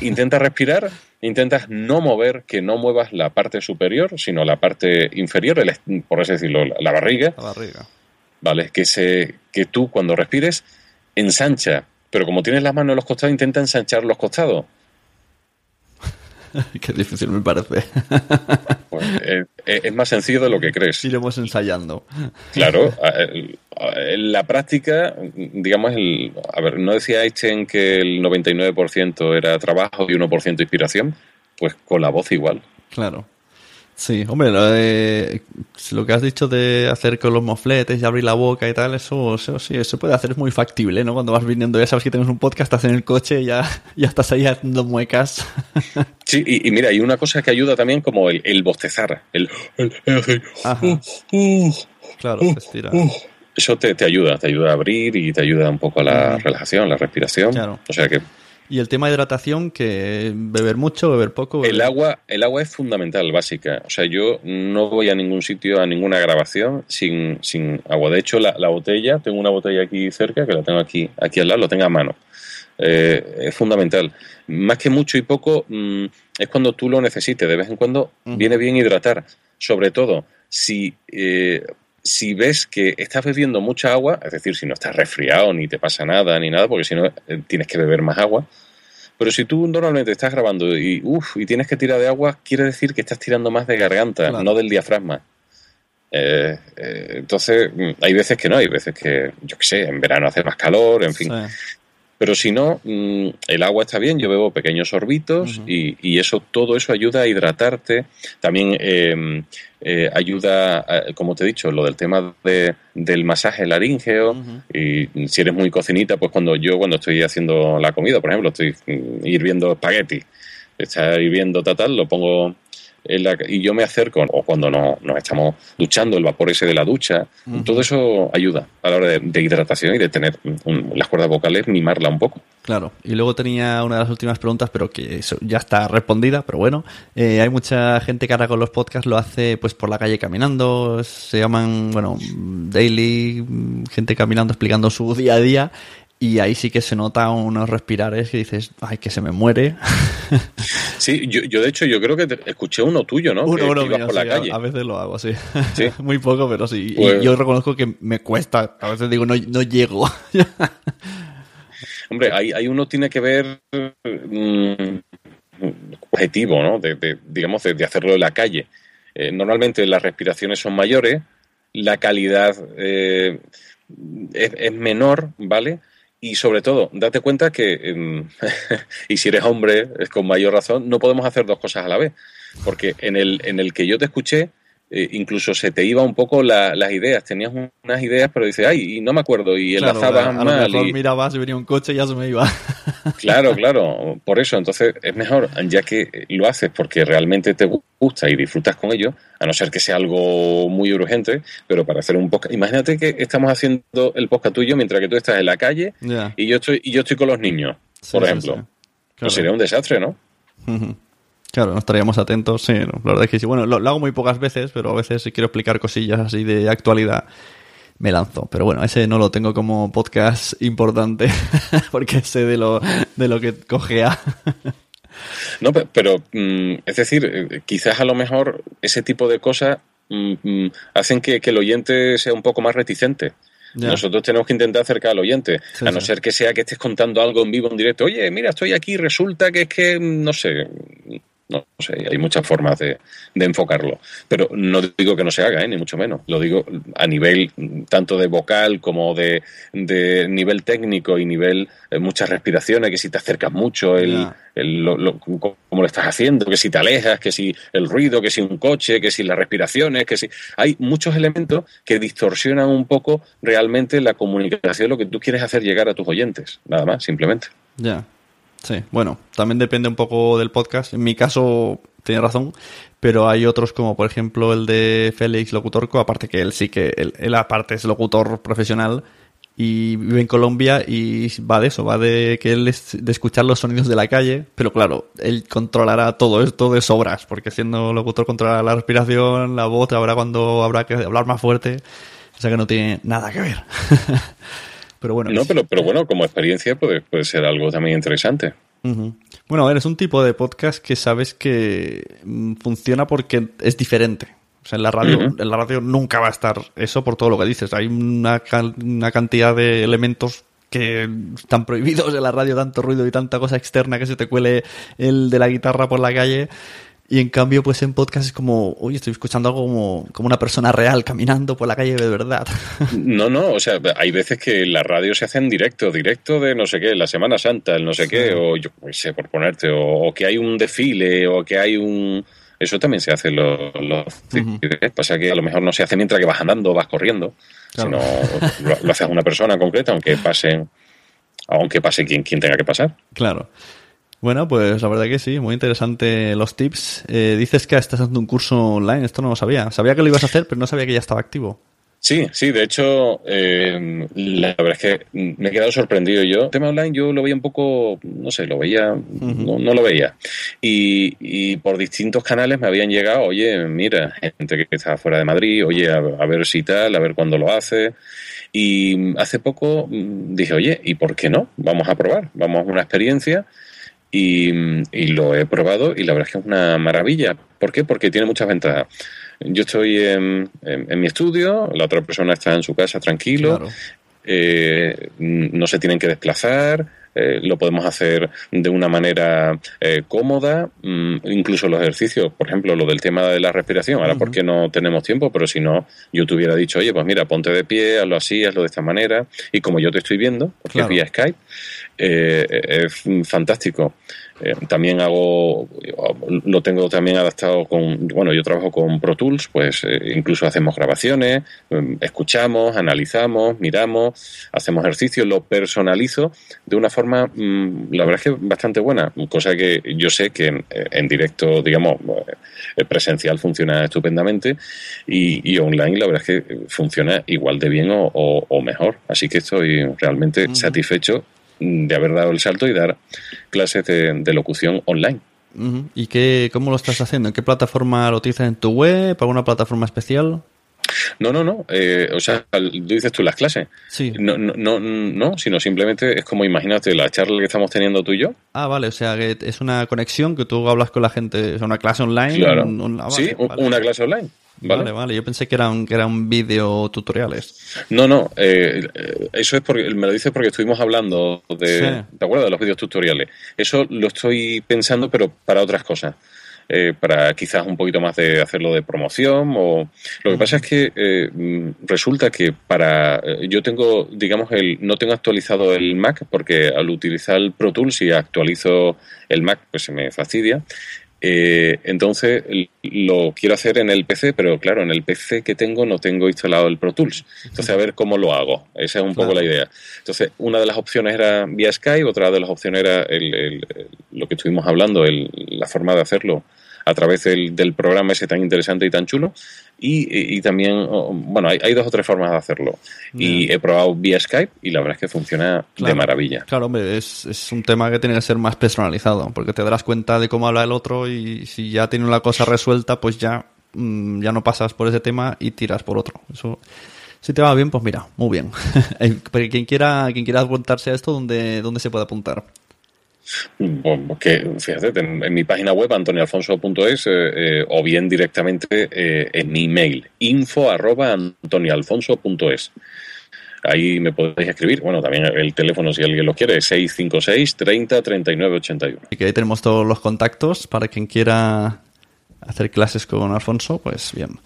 [SPEAKER 2] intenta respirar intentas no mover, que no muevas la parte superior, sino la parte inferior, por así decirlo, la, barriga.
[SPEAKER 1] La barriga.
[SPEAKER 2] ¿Vale? Que, se, que tú cuando respires ensancha, pero como tienes las manos en los costados, intenta ensanchar los costados.
[SPEAKER 1] Qué difícil me parece.
[SPEAKER 2] Pues, eh, eh, es más sencillo de lo que crees.
[SPEAKER 1] Iremos ensayando.
[SPEAKER 2] Claro, en la práctica, digamos, el, a ver, ¿no decía Einstein que el 99% era trabajo y 1% inspiración? pues con la voz igual.
[SPEAKER 1] Claro. Sí, hombre, lo, de- lo que has dicho de hacer con los mofletes y abrir la boca y tal, eso, eso sí, eso puede hacer, es muy factible, ¿no? Cuando vas viniendo, ya sabes que tienes un podcast, estás en el coche y ya, ya estás ahí haciendo muecas.
[SPEAKER 2] Sí, y, y mira, hay una cosa que ayuda también como el, el bostezar, el, el- el hacer,
[SPEAKER 1] Ajá.
[SPEAKER 2] uh, uh,
[SPEAKER 1] claro,
[SPEAKER 2] uh,
[SPEAKER 1] se estira.
[SPEAKER 2] Eso te, te ayuda, te ayuda a abrir y te ayuda un poco a la relajación, la respiración.
[SPEAKER 1] Claro.
[SPEAKER 2] O sea que
[SPEAKER 1] Y el tema de hidratación, que beber mucho, beber poco.
[SPEAKER 2] el agua, el agua es fundamental, básica. O sea, yo no voy a ningún sitio, a ninguna grabación sin, sin agua. De hecho, la, la botella, tengo una botella aquí cerca, que la tengo aquí, aquí al lado, lo tengo a mano. Eh, es fundamental. Más que mucho y poco, mm, es cuando tú lo necesites. De vez en cuando viene bien hidratar. Sobre todo, si, eh, si ves que estás bebiendo mucha agua, es decir, si no estás resfriado, ni te pasa nada, ni nada, porque si no eh, tienes que beber más agua. Pero si tú normalmente estás grabando y, uf, y tienes que tirar de agua, quiere decir que estás tirando más de garganta,
[SPEAKER 1] Claro.
[SPEAKER 2] no del diafragma. Eh, eh, entonces, mm, hay veces que no, hay veces que, yo qué sé, en verano hace más calor, en fin.
[SPEAKER 1] Sí.
[SPEAKER 2] Pero si no, mm, el agua está bien, yo bebo pequeños sorbitos y, y eso, todo eso ayuda a hidratarte. También eh, eh, ayuda, a- como te he dicho, lo del tema de, del masaje laríngeo. Y si eres muy cocinita, pues cuando yo, cuando estoy haciendo la comida, por ejemplo, estoy mm, hirviendo espagueti, está hirviendo tal, tal, lo pongo la- y yo me acerco, o cuando no, nos estamos duchando, el vapor ese de la ducha,
[SPEAKER 1] Ujú.
[SPEAKER 2] todo eso ayuda a la hora de, de hidratación y de tener mm, las cuerdas vocales, mimarla un poco.
[SPEAKER 1] Claro, y luego tenía una de las últimas preguntas, pero que eso ya está respondida, pero bueno, eh, hay mucha gente que ahora con los podcasts lo hace pues por la calle caminando, se llaman, bueno, daily, gente caminando explicando su día a día, y ahí sí que se nota unos respirares que dices, ay, que se me muere.
[SPEAKER 2] Sí, yo, yo de hecho yo creo que te- escuché uno tuyo, ¿no?
[SPEAKER 1] Uno,
[SPEAKER 2] que,
[SPEAKER 1] uno
[SPEAKER 2] que ibas
[SPEAKER 1] mío,
[SPEAKER 2] por la
[SPEAKER 1] a-
[SPEAKER 2] calle.
[SPEAKER 1] A, veces lo hago, sí.
[SPEAKER 2] Sí.
[SPEAKER 1] Muy poco, pero sí. Y
[SPEAKER 2] Pues-
[SPEAKER 1] yo reconozco que me cuesta, a veces digo, no, no llego.
[SPEAKER 2] Hombre, ahí, ahí uno tiene que ver mm, objetivo, ¿no? De, de, digamos, de, de hacerlo en la calle. Eh, normalmente las respiraciones son mayores, la calidad eh, es, es menor, ¿vale? Y sobre todo, date cuenta que, em, y si eres hombre, es con mayor razón, no podemos hacer dos cosas a la vez. Porque en el, en el que yo te escuché, eh, incluso se te iba un poco la- las ideas. Tenías un- unas ideas, pero dices, ay, y no me acuerdo, y
[SPEAKER 1] Claro,
[SPEAKER 2] enlazabas
[SPEAKER 1] a lo
[SPEAKER 2] mal.
[SPEAKER 1] mejor
[SPEAKER 2] y-
[SPEAKER 1] mirabas y venía un coche y ya se me iba.
[SPEAKER 2] Claro, claro, por eso. Entonces es mejor, ya que lo haces porque realmente te gusta y disfrutas con ello, a no ser que sea algo muy urgente, pero para hacer un podcast. Imagínate que estamos haciendo el podcast tuyo mientras que tú estás en la calle y yo estoy, y yo estoy con los niños,
[SPEAKER 1] Sí,
[SPEAKER 2] por ejemplo.
[SPEAKER 1] sí.
[SPEAKER 2] Pues
[SPEAKER 1] Claro.
[SPEAKER 2] sería un desastre, ¿no?
[SPEAKER 1] Claro, no estaríamos atentos, sí, no, la verdad es que sí. Bueno, lo, lo hago muy pocas veces, pero a veces si quiero explicar cosillas así de actualidad, me lanzo. Pero bueno, ese no lo tengo como podcast importante, porque sé de lo, de lo que cogea.
[SPEAKER 2] No, pe- pero mm, es decir, eh, quizás a lo mejor ese tipo de cosas mm, mm, hacen que, que el oyente sea un poco más reticente.
[SPEAKER 1] Ya.
[SPEAKER 2] Nosotros tenemos que intentar acercar al oyente,
[SPEAKER 1] Sí,
[SPEAKER 2] a no
[SPEAKER 1] sí.
[SPEAKER 2] ser que sea que estés contando algo en vivo, en directo. Oye, mira, estoy aquí, resulta que es que, no sé, no sé, hay muchas formas de, de enfocarlo. Pero no digo que no se haga, ¿eh? ni mucho menos. Lo digo a nivel mm, tanto de vocal como de, de nivel técnico y nivel eh, muchas respiraciones, que si te acercas mucho, el, el- lo, lo- cómo lo estás haciendo, que si te alejas, que si el ruido, que si un coche, que si las respiraciones, que si... Hay muchos elementos que distorsionan un poco realmente la comunicación, lo que tú quieres hacer llegar a tus oyentes, nada más, simplemente.
[SPEAKER 1] Ya. Sí, bueno, también depende un poco del podcast. En mi caso, tiene razón, pero hay otros como por ejemplo el de Félix Locutorco, aparte que él sí que, él, aparte es locutor profesional y vive en Colombia y va de eso, va de que él es de escuchar los sonidos de la calle, pero claro, él controlará todo esto de sobras, porque siendo locutor controlará la respiración, la voz, habrá cuando habrá que hablar más fuerte, o sea que no tiene nada que ver. pero bueno,
[SPEAKER 2] No, pero, pero bueno, como experiencia puede, puede ser algo también interesante.
[SPEAKER 1] Bueno, a ver, es un tipo de podcast que sabes que mm, funciona porque es diferente. O sea, en la radio, en la radio nunca va a estar eso por todo lo que dices. Hay una, una cantidad de elementos que están prohibidos en la radio, tanto ruido y tanta cosa externa que se te cuele el de la guitarra por la calle. Y en cambio, pues en podcast es como, oye, estoy escuchando algo como, como una persona real caminando por la calle de verdad.
[SPEAKER 2] No, no, o sea, hay veces que la radio se hace en directo, directo de no sé qué, la Semana Santa, el no sé qué, o yo qué sé, por ponerte, o, que hay un desfile, o que hay un... Eso también se hace los... los Pasa que a lo mejor no se hace mientras que vas andando o vas corriendo, sino lo, lo hace una persona concreta, aunque pase, aunque pase quien, quien tenga que pasar.
[SPEAKER 1] Claro. Bueno, pues la verdad que sí, muy interesante los tips. Eh, dices que estás haciendo un curso online, esto no lo sabía. Sabía que lo ibas a hacer, pero no sabía que ya estaba activo.
[SPEAKER 2] Sí, sí, de hecho, eh, la verdad es que me he quedado sorprendido yo. El tema online yo lo veía un poco, no sé, lo veía, no, lo veía. Y, por distintos canales me habían llegado, oye, mira, gente que está fuera de Madrid, oye, a, a ver si tal, a ver cuándo lo hace. Y hace poco mm, dije, oye, ¿y por qué no? Vamos a probar, vamos a una experiencia y, lo he probado y la verdad es que es una maravilla. ¿Por qué? Porque tiene muchas ventajas. Yo estoy en, mi estudio, la otra persona está en su casa tranquilo, eh, no se tienen que desplazar, eh, lo podemos hacer de una manera eh, cómoda, mm, incluso los ejercicios, por ejemplo, lo del tema de la respiración, ahora porque no tenemos tiempo, pero si no, yo te hubiera dicho, oye, pues mira, ponte de pie, hazlo así, hazlo de esta manera, y como yo te estoy viendo, porque es vía Skype, es fantástico. Eh, también hago, lo tengo también adaptado con, bueno, yo trabajo con Pro Tools, pues eh, incluso hacemos grabaciones, em, escuchamos, analizamos, miramos, hacemos ejercicios, lo personalizo de una forma, mm, la verdad es que bastante buena, cosa que yo sé que en, directo, digamos, eh, presencial funciona estupendamente y, online la verdad es que funciona igual de bien o, mejor. Así que estoy realmente satisfecho de haber dado el salto y dar clases de, locución online.
[SPEAKER 1] ¿Y qué, cómo lo estás haciendo? ¿En qué plataforma lo utilizas en tu web? ¿Alguna plataforma especial?
[SPEAKER 2] No, no, no. Eh, o sea, dices tú las clases.
[SPEAKER 1] Sí.
[SPEAKER 2] No, no, no, no, sino simplemente es como imagínate la charla que estamos teniendo tú y yo.
[SPEAKER 1] Ah, vale. O sea, que es una conexión que tú hablas con la gente. Es una clase online.
[SPEAKER 2] Claro. Ah, sí, una clase online.
[SPEAKER 1] ¿Vale? ¿vale? Yo pensé que eran, que eran video tutoriales.
[SPEAKER 2] No, no. Eh, eso es porque me lo dices porque estuvimos hablando de. ¿Te acuerdas de los videos tutoriales? Eso lo estoy pensando, pero para otras cosas. Eh, para quizás un poquito más de hacerlo de promoción o lo que pasa es que eh, resulta que para yo tengo digamos el no tengo actualizado el Mac porque al utilizar el Pro Tools y actualizo el Mac pues se me fastidia eh, entonces lo quiero hacer en el PC, pero claro, en el PC que tengo no tengo instalado el Pro Tools. Entonces a ver cómo lo hago. Esa es un poco la idea. Entonces una de las opciones era vía Skype, otra de las opciones era lo que estuvimos hablando, la forma de hacerlo a través del, programa ese tan interesante y tan chulo. Y, también, bueno, hay, dos o tres formas de hacerlo. Y he probado vía Skype y la verdad es que funciona de maravilla.
[SPEAKER 1] Claro, hombre, es, es, un tema que tiene que ser más personalizado, porque te darás cuenta de cómo habla el otro y si ya tiene una cosa resuelta, pues ya, mm, ya no pasas por ese tema y tiras por otro. Eso. Si te va bien, pues mira, muy bien. quien quiera, quien quiera apuntarse a esto, ¿dónde, dónde se puede apuntar?
[SPEAKER 2] Que fíjate, en, mi página web antonialfonso.es eh, eh, o bien directamente eh, en mi email info arroba antonialfonso.es. Ahí me podéis escribir. Bueno, también el teléfono, si alguien lo quiere, es 656 30 39 81.
[SPEAKER 1] Y que ahí tenemos todos los contactos para quien quiera hacer clases con Alfonso, pues bien.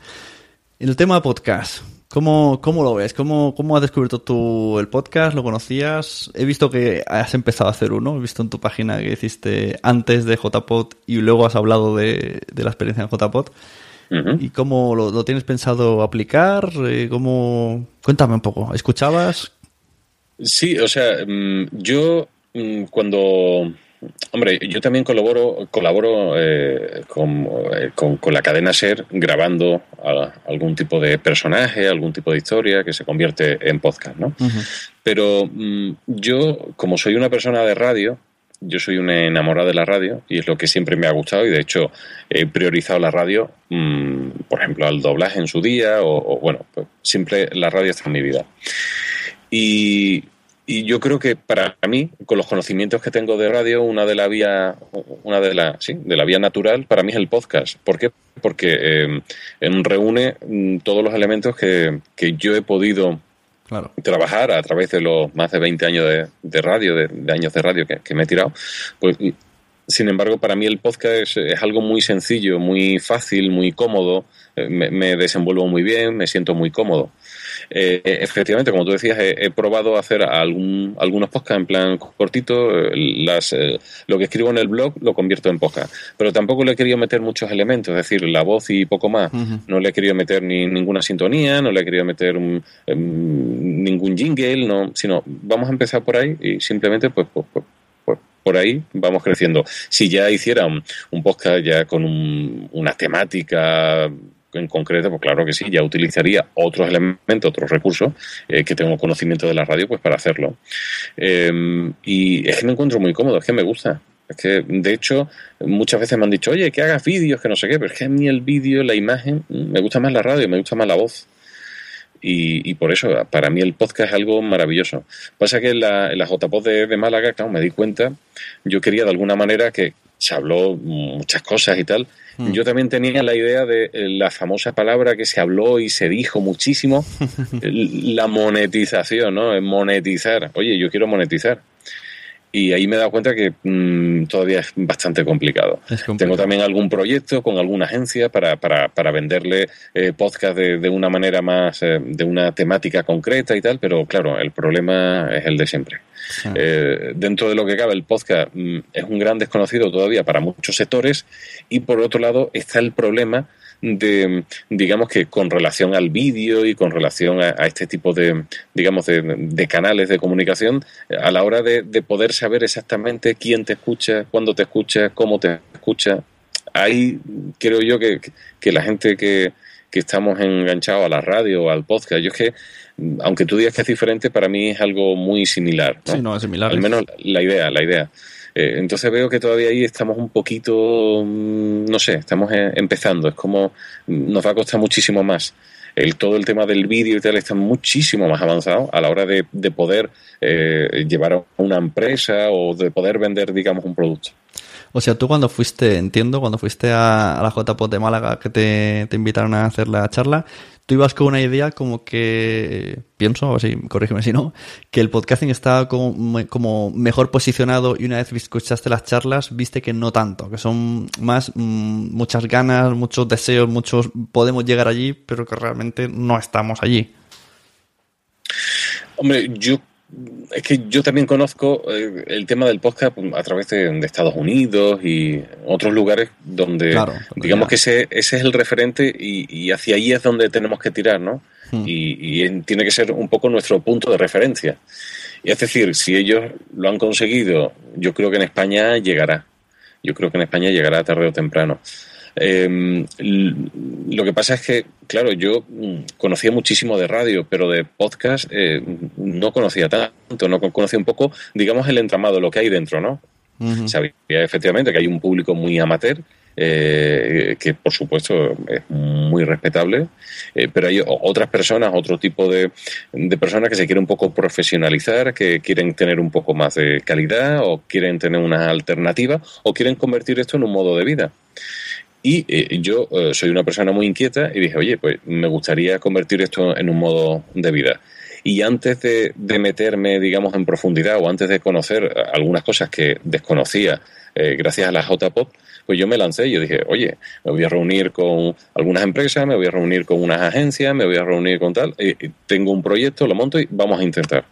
[SPEAKER 1] El tema podcast. ¿Cómo, ¿Cómo, lo ves? ¿Cómo, ¿Cómo has descubierto tú el podcast? ¿Lo conocías? He visto que has empezado a hacer uno. He visto en tu página que hiciste antes de JPod y luego has hablado de, la experiencia en JPod. ¿Y cómo lo, tienes pensado aplicar? Eh, ¿Cómo... Cuéntame un poco. ¿Escuchabas?
[SPEAKER 2] Sí, o sea, mm, yo mm, cuando Hombre, yo también colaboro, colaboro eh, eh, con, con, la cadena SER grabando algún tipo de personaje, algún tipo de historia que se convierte en podcast, ¿no? Pero mm, yo, como soy una persona de radio, yo soy una enamorada de la radio y es lo que siempre me ha gustado y de hecho he priorizado la radio, mm, por ejemplo, al doblaje en su día o, o bueno, pues siempre la radio está en mi vida. Y y yo creo que para mí, con los conocimientos que tengo de radio, una de la vía, una de la, sí, de la vía natural para mí es el podcast. ¿Por qué? Porque eh, reúne mm, todos los elementos que, que yo he podido trabajar a través de los más de 20 años de, radio, de, años de radio que, me he tirado, pues sin embargo, para mí el podcast es, algo muy sencillo, muy fácil, muy cómodo. Eh, me, desenvuelvo muy bien, me siento muy cómodo. Eh, efectivamente, como tú decías, he, probado hacer algún, algunos podcasts en plan cortito. Las, lo que escribo en el blog lo convierto en podcast. Pero tampoco le he querido meter muchos elementos, es decir, la voz y poco más. No le he querido meter ni ninguna sintonía, no le he querido meter em, ningún jingle, no, sino vamos a empezar por ahí y simplemente pues, pues, pues por ahí vamos creciendo. Si ya hiciera un, podcast ya con una temática en concreto, pues claro que sí, ya utilizaría otros elementos, otros recursos eh, que tengo conocimiento de la radio pues para hacerlo. Em, y es que me encuentro muy cómodo, es que me gusta. Es que, de hecho, muchas veces me han dicho, oye, que hagas vídeos, que no sé qué, pero es que a mí el vídeo, la imagen, mm, me gusta más la radio, me gusta más la voz. Y, por eso, para mí el podcast es algo maravilloso. Pasa que en la, en la JPod de, de, Málaga, claro, me di cuenta, yo quería de alguna manera que se habló muchas cosas y tal. Mm. Yo también tenía la idea de la famosa palabra que se habló y se dijo muchísimo, la monetización, ¿no? Monetizar. Oye, yo quiero monetizar y ahí me he dado cuenta que mm, todavía es bastante complicado. Tengo también algún proyecto con alguna agencia para, para, para venderle eh, podcast de, de, una manera más, eh, de una temática concreta y tal, pero claro, el problema es el de siempre. Eh, dentro de lo que cabe, el podcast mm, es un gran desconocido todavía para muchos sectores y por otro lado está el problema de, digamos que con relación al vídeo y con relación a, este tipo de, digamos, de, canales de comunicación, a la hora de, poder saber exactamente quién te escucha, cuándo te escucha, cómo te escucha, ahí creo yo que, que la gente que, que estamos enganchados a la radio o al podcast, yo es que aunque tú digas que es diferente, para mí es algo muy similar.
[SPEAKER 1] Sí, no, es similar.
[SPEAKER 2] Al menos la idea, la idea. Eh, entonces veo que todavía ahí estamos un poquito, mm, no sé, estamos eh, empezando. Es como mm, nos va a costar muchísimo más. El, todo el tema del vídeo y tal está muchísimo más avanzado a la hora de, poder eh, llevar a una empresa o de poder vender, digamos, un producto.
[SPEAKER 1] O sea, tú cuando fuiste, entiendo, cuando fuiste a, la JPOT de Málaga que te, invitaron a hacer la charla, tú ibas con una idea como que, pienso, o si corrígeme si no, que el podcasting estaba como, como, mejor posicionado y una vez escuchaste las charlas viste que no tanto, que son más mm, muchas ganas, muchos deseos, muchos podemos llegar allí, pero que realmente no estamos allí.
[SPEAKER 2] Hombre, yo es que yo también conozco eh, el tema del podcast a través de, Estados Unidos y otros lugares donde digamos que ese, ese es el referente y, hacia ahí es donde tenemos que tirar, ¿no? Hmm. Y, y, tiene que ser un poco nuestro punto de referencia. Y es decir, si ellos lo han conseguido, yo creo que en España llegará. Yo creo que en España llegará tarde o temprano. Eh, lo que pasa es que, claro, yo mm, conocía muchísimo de radio, pero de podcast eh, no conocía tanto, no conocía un poco, digamos, el entramado, lo que hay dentro, ¿no? Sabía efectivamente que hay un público muy amateur, eh, que por supuesto es muy respetable, eh, pero hay otras personas, otro tipo de, de, personas que se quieren un poco profesionalizar, que quieren tener un poco más de calidad o quieren tener una alternativa o quieren convertir esto en un modo de vida. Y eh, yo eh, soy una persona muy inquieta y dije, oye, pues me gustaría convertir esto en un modo de vida. Y antes de, meterme, digamos, en profundidad o antes de conocer algunas cosas que desconocía eh, gracias a la JPOP, pues yo me lancé y yo dije, oye, me voy a reunir con algunas empresas, me voy a reunir con unas agencias, me voy a reunir con tal, tengo un proyecto, lo monto y vamos a intentar.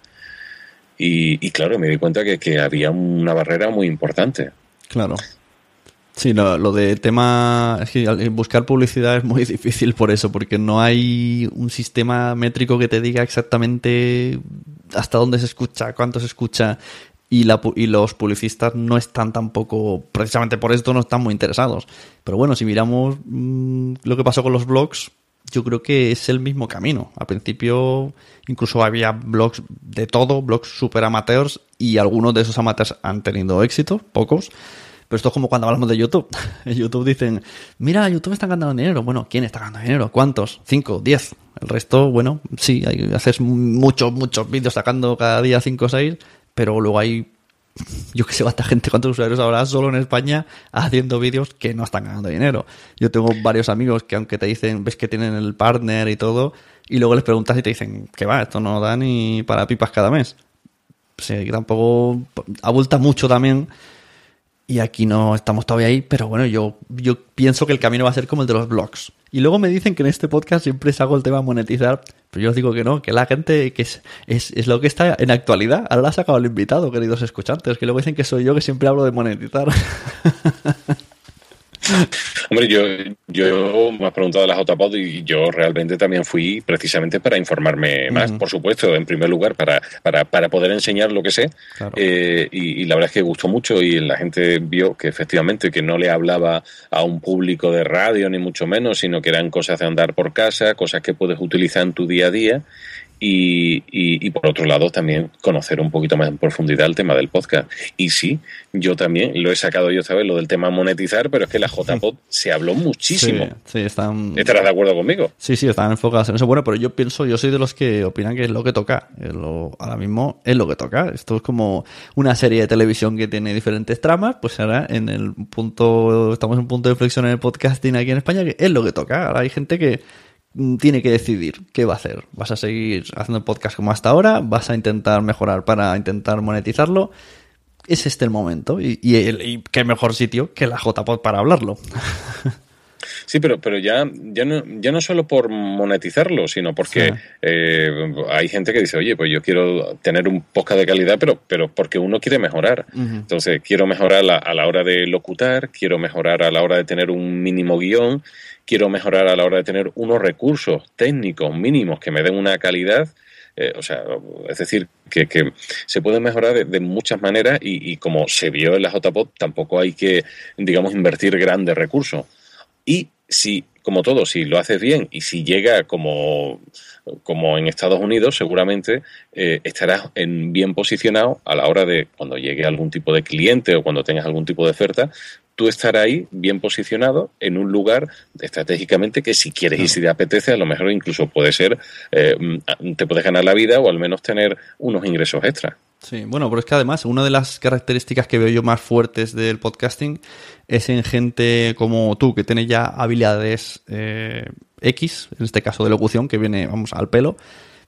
[SPEAKER 2] Y, claro, me di cuenta que, que había una barrera muy importante.
[SPEAKER 1] Claro. Sí, lo, de tema. Es que buscar publicidad es muy difícil por eso, porque no hay un sistema métrico que te diga exactamente hasta dónde se escucha, cuánto se escucha. Y, la, y los publicistas no están tampoco, precisamente por esto, no están muy interesados. Pero bueno, si miramos mm, lo que pasó con los blogs, yo creo que es el mismo camino. Al principio incluso había blogs de todo, blogs super amateurs, y algunos de esos amateurs han tenido éxito, pocos pero esto es como cuando hablamos de YouTube. En YouTube dicen, mira, YouTube está ganando dinero. Bueno, ¿quién está ganando dinero? ¿Cuántos? ¿Cinco? ¿Diez? El resto, bueno, sí, haces muchos, muchos vídeos sacando cada día cinco o seis, pero luego hay, yo que sé cuánta gente, cuántos usuarios habrá solo en España haciendo vídeos que no están ganando dinero. Yo tengo varios amigos que aunque te dicen, ves que tienen el partner y todo, y luego les preguntas y te dicen, que va, esto no da ni para pipas cada mes. O sea, que tampoco abulta mucho también Y aquí no estamos todavía ahí, pero bueno, yo, yo pienso que el camino va a ser como el de los blogs. Y luego me dicen que en este podcast siempre saco el tema monetizar, pero yo os digo que no, que la gente, que es, es, es lo que está en actualidad. Ahora ha sacado el invitado, queridos escuchantes, que luego dicen que soy yo que siempre hablo de monetizar.
[SPEAKER 2] Hombre, yo, yo me has preguntado de la JPod y yo realmente también fui precisamente para informarme más, por supuesto, en primer lugar, para, para, para poder enseñar lo que sé. Eh, y, la verdad es que gustó mucho y la gente vio que efectivamente que no le hablaba a un público de radio, ni mucho menos, sino que eran cosas de andar por casa, cosas que puedes utilizar en tu día a día y, y, por otro lado también conocer un poquito más en profundidad el tema del podcast. Y sí, yo también lo he sacado yo esta vez, lo del tema monetizar, pero es que la JPod se habló muchísimo.
[SPEAKER 1] Sí, están...
[SPEAKER 2] ¿Estarás de acuerdo conmigo?
[SPEAKER 1] Sí, sí, están enfocados en eso. Bueno, pero yo pienso, yo soy de los que opinan que es lo que toca. ahora mismo es lo que toca. Esto es como una serie de televisión que tiene diferentes tramas, pues ahora en el punto, estamos en un punto de inflexión en el podcasting aquí en España, que es lo que toca. Ahora hay gente que tiene que decidir qué va a hacer. ¿Vas a seguir haciendo podcast como hasta ahora? ¿Vas a intentar mejorar para intentar monetizarlo? Es este el momento. Y, y, qué mejor sitio que la JPod para hablarlo.
[SPEAKER 2] Sí, pero, pero ya, ya, no, ya no solo por monetizarlo, sino porque eh, hay gente que dice, oye, pues yo quiero tener un podcast de calidad, pero, pero porque uno quiere mejorar. Entonces, quiero mejorar a la hora de locutar, quiero mejorar a la hora de tener un mínimo guion quiero mejorar a la hora de tener unos recursos técnicos mínimos que me den una calidad. Eh, o sea, es decir, que, se puede mejorar de, muchas maneras y, y, como se vio en la JPOD, tampoco hay que, digamos, invertir grandes recursos. Y si, como todo, si lo haces bien y si llega como, como en Estados Unidos, seguramente eh, estarás en bien posicionado a la hora de cuando llegue algún tipo de cliente o cuando tengas algún tipo de oferta, tú estar ahí bien posicionado en un lugar estratégicamente que si quieres y si te apetece, a lo mejor incluso puede ser, eh, te puedes ganar la vida o al menos tener unos ingresos extra.
[SPEAKER 1] Sí, bueno, pero es que además una de las características que veo yo más fuertes del podcasting es en gente como tú, que tiene ya habilidades eh, X, en este caso de locución, que viene, vamos, al pelo,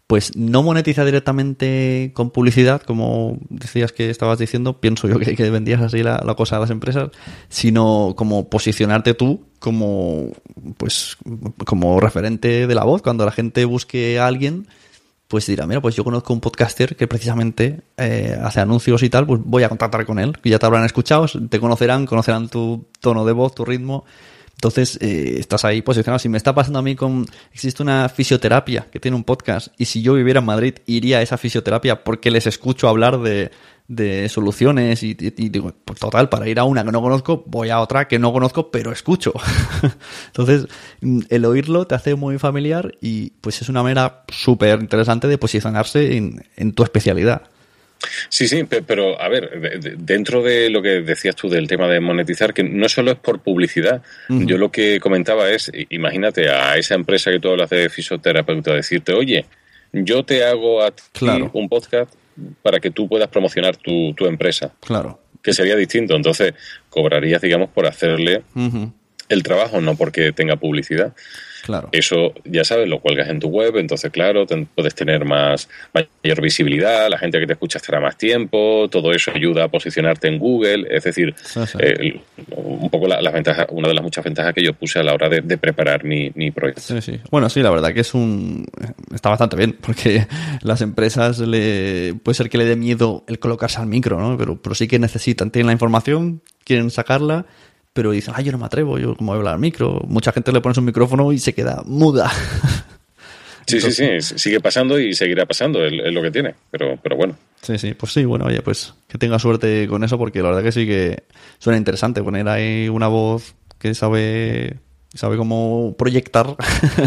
[SPEAKER 1] pues no monetiza directamente con publicidad, como decías que estabas diciendo, pienso yo que, vendías así la, cosa a las empresas, sino como posicionarte tú como, pues, como referente de la voz. Cuando la gente busque a alguien, pues dirá, mira, pues yo conozco un podcaster que precisamente eh, hace anuncios y tal, pues voy a contactar con él, que ya te habrán escuchado, te conocerán, conocerán tu tono de voz, tu ritmo, entonces, eh, estás ahí posicionado. Si me está pasando a mí con... Existe una fisioterapia que tiene un podcast y si yo viviera en Madrid iría a esa fisioterapia porque les escucho hablar de, de soluciones y, digo, pues total, para ir a una que no conozco, voy a otra que no conozco, pero escucho. Entonces, mm, el oírlo te hace muy familiar y pues es una manera súper interesante de posicionarse en, en tu especialidad.
[SPEAKER 2] Sí, sí, pero a ver, dentro de lo que decías tú del tema de monetizar, que no solo es por publicidad, yo lo que comentaba es, imagínate a esa empresa que tú hablas de fisioterapeuta, decirte, oye, yo te hago a ti un podcast para que tú puedas promocionar tu, tu, empresa.
[SPEAKER 1] Claro.
[SPEAKER 2] Que sería distinto, entonces cobrarías, digamos, por hacerle el trabajo, no porque tenga publicidad.
[SPEAKER 1] Claro.
[SPEAKER 2] Eso, ya sabes, lo cuelgas en tu web, entonces, claro, puedes tener más mayor visibilidad, la gente que te escucha estará más tiempo, todo eso ayuda a posicionarte en Google, es decir, eh, un poco la, ventaja, una de las muchas ventajas que yo puse a la hora de, preparar mi, proyecto.
[SPEAKER 1] Sí, sí. Bueno, sí, la verdad que es un... está bastante bien, porque las empresas le... puede ser que le dé miedo el colocarse al micro, ¿no? Pero, pero sí que necesitan, tienen la información, quieren sacarla pero dicen, ay, yo no me atrevo, yo como voy a hablar al micro. Mucha gente le pones un micrófono y se queda muda.
[SPEAKER 2] Sí, sí, sí, sigue pasando y seguirá pasando, es, lo que tiene, pero, pero bueno.
[SPEAKER 1] Sí, sí, pues sí, bueno, oye, pues que tenga suerte con eso, porque la verdad que sí que suena interesante poner ahí una voz que sabe sabe cómo proyectar,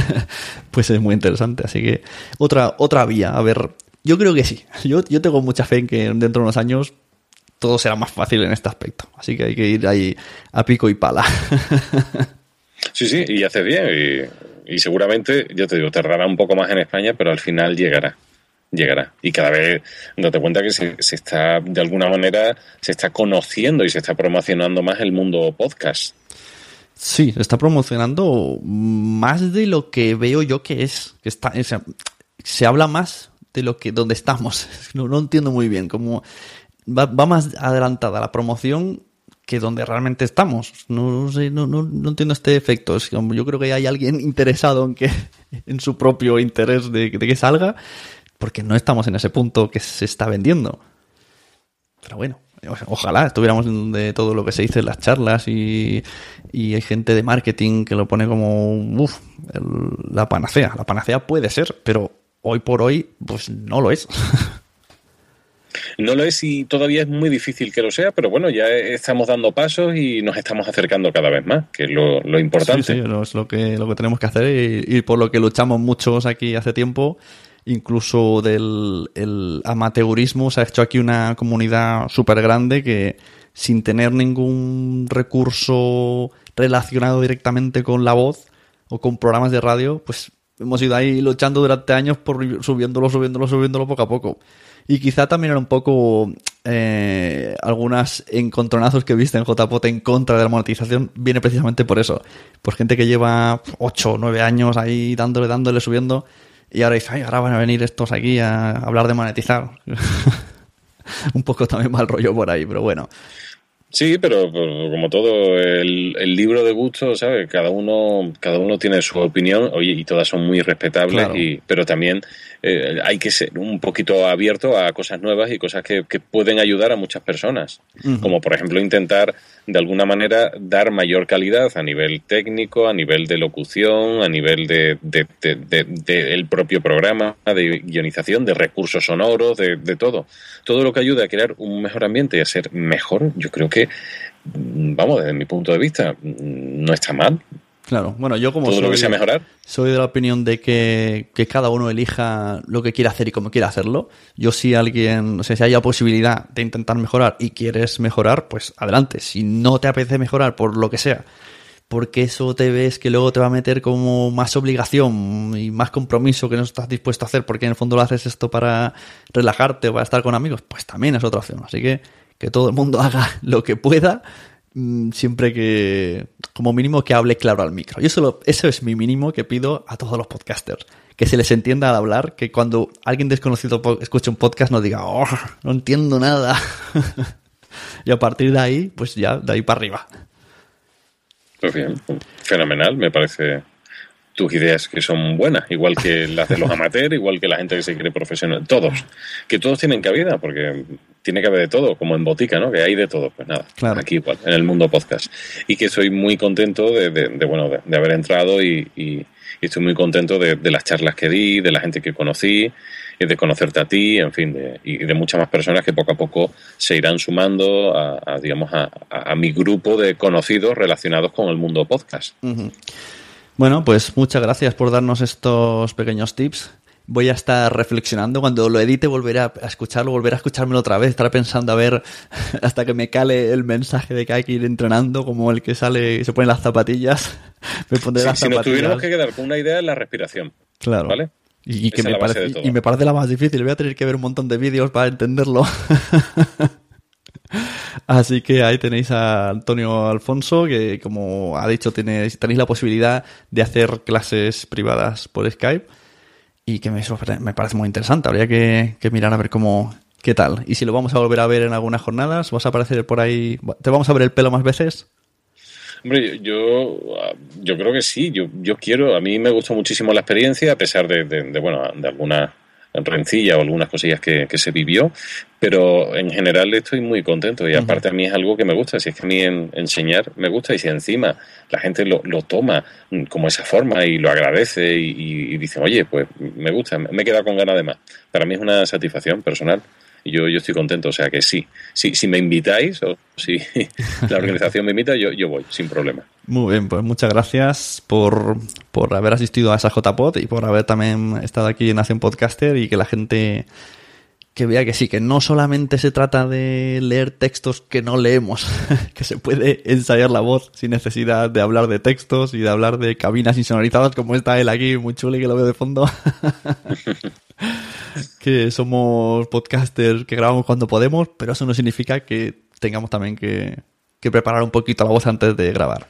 [SPEAKER 1] pues es muy interesante. Así que otra, otra vía, a ver, yo creo que sí. Yo, yo tengo mucha fe en que dentro de unos años todo será más fácil en este aspecto. Así que hay que ir ahí a pico y pala.
[SPEAKER 2] Sí, sí, y hace bien. Y, seguramente, yo te digo, tardará un poco más en España, pero al final llegará. Llegará. Y cada vez date cuenta que se, está, de alguna manera, se está conociendo y se está promocionando más el mundo podcast.
[SPEAKER 1] Sí, se está promocionando más de lo que veo yo que es. Que está, se habla más de lo que donde estamos. No, no entiendo muy bien. Como va, más adelantada la promoción que donde realmente estamos. No, sé, no, no, no, entiendo este efecto. yo creo que hay alguien interesado en que en su propio interés de, que salga, porque no estamos en ese punto que se está vendiendo. Pero bueno, ojalá estuviéramos de todo lo que se dice en las charlas y, y hay gente de marketing que lo pone como uf, la panacea. La panacea puede ser, pero hoy por hoy, pues no lo es.
[SPEAKER 2] No lo es y todavía es muy difícil que lo sea, pero bueno, ya estamos dando pasos y nos estamos acercando cada vez más, que es lo, importante.
[SPEAKER 1] Sí, sí, es lo que, lo que tenemos que hacer y, por lo que luchamos muchos aquí hace tiempo. Incluso del el amateurismo se ha hecho aquí una comunidad súper grande que sin tener ningún recurso relacionado directamente con la voz o con programas de radio, pues hemos ido ahí luchando durante años por subiéndolo, subiéndolo, subiéndolo poco a poco. Y quizá también era un poco eh, algunas encontronazos que viste en JPOT en contra de la monetización, viene precisamente por eso. Por gente que lleva 8 o 9 años ahí dándole, dándole, subiendo, y ahora dice, ay, ahora van a venir estos aquí a hablar de monetizar. un poco también mal rollo por ahí, pero bueno.
[SPEAKER 2] Sí, pero, como todo, el, libro de gusto, ¿sabes? Cada uno, cada uno tiene su opinión, oye, y todas son muy respetables, y, pero también eh, hay que ser un poquito abierto a cosas nuevas y cosas que, pueden ayudar a muchas personas. Como por ejemplo intentar de alguna manera dar mayor calidad a nivel técnico, a nivel de locución, a nivel de, de, el propio programa, de guionización, de recursos sonoros, de, todo. Todo lo que ayude a crear un mejor ambiente y a ser mejor, yo creo que, mm, vamos, desde mi punto de vista, mm, no está mal.
[SPEAKER 1] Claro, bueno, yo como
[SPEAKER 2] soy, mejorar.
[SPEAKER 1] soy de la opinión de que, cada uno elija lo que quiere hacer y cómo quiere hacerlo. Yo si alguien, o sea, si haya posibilidad de intentar mejorar y quieres mejorar, pues adelante. Si no te apetece mejorar por lo que sea, porque eso te ves que luego te va a meter como más obligación y más compromiso que no estás dispuesto a hacer porque en el fondo lo haces esto para relajarte o para estar con amigos, pues también es otra opción. Así que que todo el mundo haga lo que pueda siempre que, como mínimo, que hable claro al micro. Y eso, eso es mi mínimo que pido a todos los podcasters. Que se les entienda al hablar, que cuando alguien desconocido escuche un podcast no diga, oh, no entiendo nada. y a partir de ahí, pues ya, de ahí para arriba.
[SPEAKER 2] Pues bien, fenomenal, me parece tus ideas que son buenas, igual que las de los amateurs, igual que la gente que se cree profesional, todos, que todos tienen cabida, porque tiene que haber de todo, como en botica, ¿no? Que hay de todo, pues nada, aquí igual, en el mundo podcast. Y que soy muy contento de, bueno, de, haber entrado y, estoy muy contento de, las charlas que di, de la gente que conocí, y de conocerte a ti, en fin, y de muchas más personas que poco a poco se irán sumando a, digamos, a, mi grupo de conocidos relacionados con el mundo podcast.
[SPEAKER 1] Bueno, pues muchas gracias por darnos estos pequeños tips. Voy a estar reflexionando. Cuando lo edite, volveré a escucharlo, volveré a escuchármelo otra vez. Estaré pensando a ver hasta que me cale el mensaje de que hay que ir entrenando, como el que sale y se pone las zapatillas.
[SPEAKER 2] Me pondré las si zapatillas. Si nos tuviéramos que quedar con una idea en la respiración.
[SPEAKER 1] Claro. ¿Vale? Y, que me parece, y me parece la más difícil. Voy a tener que ver un montón de vídeos para entenderlo. Así que ahí tenéis a Antonio Alfonso, que como ha dicho, tenéis, tenéis la posibilidad de hacer clases privadas por Skype y que me, me parece muy interesante. Habría que, mirar a ver cómo, qué tal. Y si lo vamos a volver a ver en algunas jornadas, ¿vas a aparecer por ahí? ¿Te vamos a ver el pelo más veces?
[SPEAKER 2] Hombre, yo, yo creo que sí, yo, yo quiero, a mí me gustó muchísimo la experiencia, a pesar de, de bueno, de algunas rencilla o algunas cosillas que, se vivió, pero en general estoy muy contento y aparte a mí es algo que me gusta, si es que a mí enseñar me gusta y si encima la gente lo, lo toma como esa forma y lo agradece y, y, dice, oye, pues me gusta, me he quedado con ganas de más. Para mí es una satisfacción personal yo, yo estoy contento. O sea que sí, sí si me invitáis o si la organización me invita, yo, yo voy, sin problema.
[SPEAKER 1] Muy bien, pues muchas gracias por, por haber asistido a esa JPod y por haber también estado aquí en Nación Podcaster y que la gente que vea que sí, que no solamente se trata de leer textos que no leemos, que se puede ensayar la voz sin necesidad de hablar de textos y de hablar de cabinas insonorizadas como está él aquí, muy chulo y que lo veo de fondo. que somos podcasters que grabamos cuando podemos, pero eso no significa que tengamos también que, que preparar un poquito la voz antes de grabar.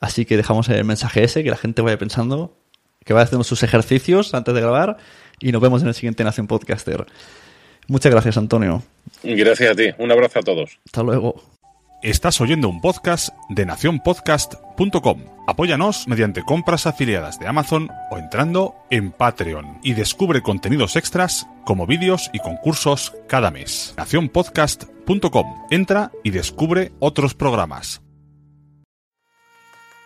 [SPEAKER 1] Así que dejamos el mensaje ese, que la gente vaya pensando, que vaya haciendo sus ejercicios antes de grabar y nos vemos en el siguiente Nación Podcaster. Muchas gracias, Antonio.
[SPEAKER 2] Gracias a ti. Un abrazo a todos.
[SPEAKER 1] Hasta luego.
[SPEAKER 3] Estás oyendo un podcast de nacionpodcast.com. Apóyanos mediante compras afiliadas de Amazon o entrando en Patreon y descubre contenidos extras como vídeos y concursos cada mes. nacionpodcast.com. Entra y descubre otros programas.